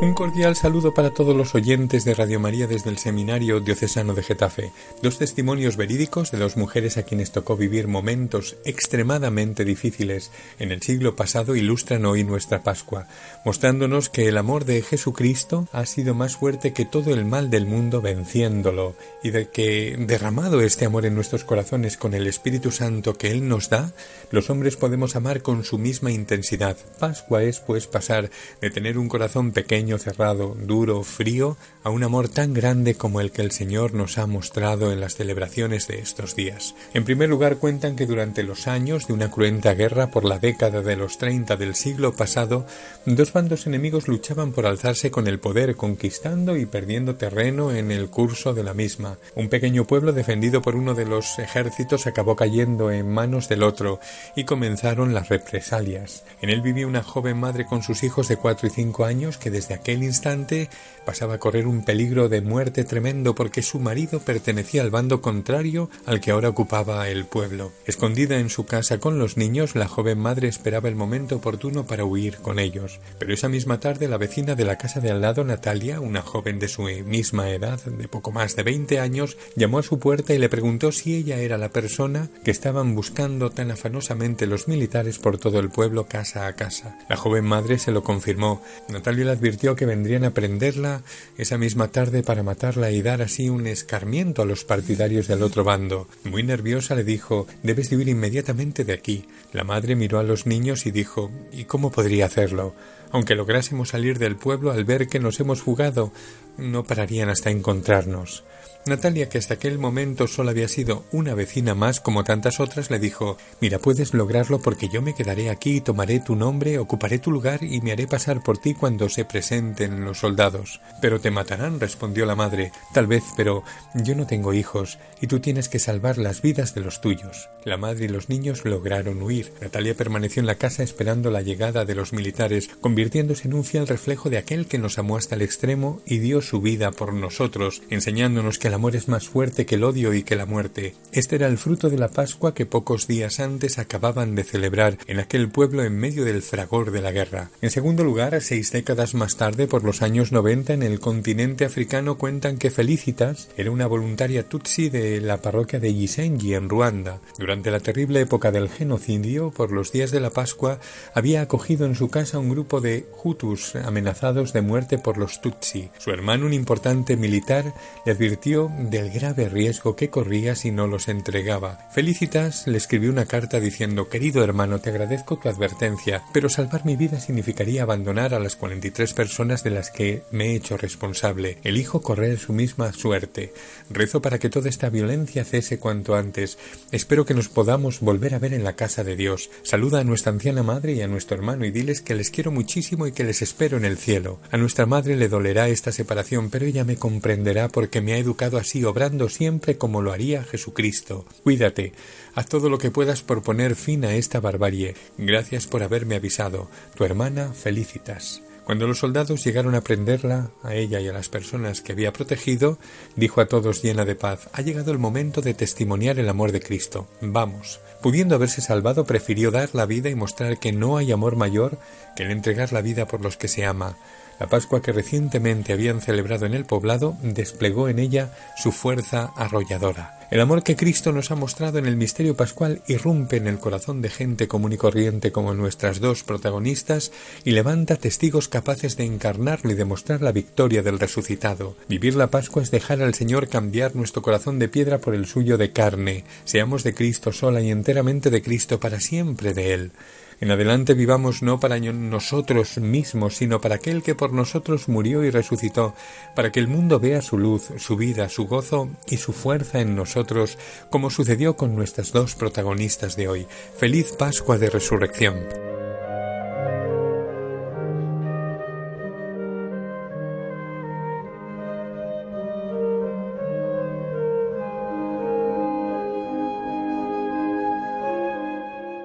Un cordial saludo para todos los oyentes de Radio María desde el Seminario Diocesano de Getafe. Dos testimonios verídicos de dos mujeres a quienes tocó vivir momentos extremadamente difíciles en el siglo pasado ilustran hoy nuestra Pascua, mostrándonos que el amor de Jesucristo ha sido más fuerte que todo el mal del mundo venciéndolo y de que derramado este amor en nuestros corazones con el Espíritu Santo que Él nos da, los hombres podemos amar con su misma intensidad. Pascua es pues pasar de tener un corazón pequeño cerrado, duro, frío, a un amor tan grande como el que el Señor nos ha mostrado en las celebraciones de estos días. En primer lugar cuentan que durante los años de una cruenta guerra por la década de los treinta del siglo pasado, dos bandos enemigos luchaban por alzarse con el poder, conquistando y perdiendo terreno en el curso de la misma. Un pequeño pueblo defendido por uno de los ejércitos acabó cayendo en manos del otro y comenzaron las represalias. En él vivía una joven madre con sus hijos de cuatro y cinco años que desde aquel instante pasaba a correr un peligro de muerte tremendo porque su marido pertenecía al bando contrario al que ahora ocupaba el pueblo. Escondida en su casa con los niños, la joven madre esperaba el momento oportuno para huir con ellos. Pero esa misma tarde la vecina de la casa de al lado, Natalia, una joven de su misma edad, de poco más de veinte años, llamó a su puerta y le preguntó si ella era la persona que estaban buscando tan afanosamente los militares por todo el pueblo casa a casa. La joven madre se lo confirmó. Natalia le advirtió que vendrían a prenderla esa misma tarde para matarla y dar así un escarmiento a los partidarios del otro bando. Muy nerviosa le dijo Debes de huir inmediatamente de aquí. La madre miró a los niños y dijo ¿Y cómo podría hacerlo? Aunque lográsemos salir del pueblo al ver que nos hemos fugado, no pararían hasta encontrarnos. Natalia, que hasta aquel momento solo había sido una vecina más como tantas otras, le dijo Mira, puedes lograrlo porque yo me quedaré aquí y tomaré tu nombre, ocuparé tu lugar y me haré pasar por ti cuando se presenten los soldados. Pero te matarán, respondió la madre. Tal vez, pero yo no tengo hijos y tú tienes que salvar las vidas de los tuyos. La madre y los niños lograron huir. Natalia permaneció en la casa esperando la llegada de los militares, convirtiéndose en un fiel reflejo de aquel que nos amó hasta el extremo y dio su vida por nosotros, enseñándonos que el amor es más fuerte que el odio y que la muerte. Este era el fruto de la Pascua que pocos días antes acababan de celebrar en aquel pueblo en medio del fragor de la guerra. En segundo lugar, seis décadas más tarde, por los años noventa, en el continente africano cuentan que Felicitas era una voluntaria tutsi de la parroquia de Gisenyi en Ruanda. Durante la terrible época del genocidio, por los días de la Pascua, había acogido en su casa un grupo de Hutus amenazados de muerte por los Tutsi. Su hermano, un importante militar, le advirtió del grave riesgo que corría si no los entregaba. Felicitas le escribió una carta diciendo Querido hermano, te agradezco tu advertencia, pero salvar mi vida significaría abandonar a las 43 personas de las que me he hecho responsable. Elijo correr su misma suerte. Rezo para que toda esta violencia cese cuanto antes. Espero que nos podamos volver a ver en la casa de Dios. Saluda a nuestra anciana madre y a nuestro hermano y diles que les quiero muchísimo y que les espero en el cielo. A nuestra madre le dolerá esta separación, pero ella me comprenderá porque me ha educado así, obrando siempre como lo haría Jesucristo. Cuídate, haz todo lo que puedas por poner fin a esta barbarie. Gracias por haberme avisado. Tu hermana Felicitas. Cuando los soldados llegaron a prenderla, a ella y a las personas que había protegido, dijo a todos llena de paz, ha llegado el momento de testimoniar el amor de Cristo. Vamos. Pudiendo haberse salvado, prefirió dar la vida y mostrar que no hay amor mayor que el entregar la vida por los que se ama. La Pascua que recientemente habían celebrado en el poblado desplegó en ella su fuerza arrolladora. El amor que Cristo nos ha mostrado en el misterio pascual irrumpe en el corazón de gente común y corriente como nuestras dos protagonistas y levanta testigos capaces de encarnarlo y demostrar la victoria del resucitado. Vivir la Pascua es dejar al Señor cambiar nuestro corazón de piedra por el suyo de carne. Seamos de Cristo sola y enteramente de Cristo para siempre de Él. En adelante vivamos no para nosotros mismos, sino para aquel que por nosotros murió y resucitó, para que el mundo vea su luz, su vida, su gozo y su fuerza en nosotros, como sucedió con nuestras dos protagonistas de hoy. Feliz Pascua de Resurrección.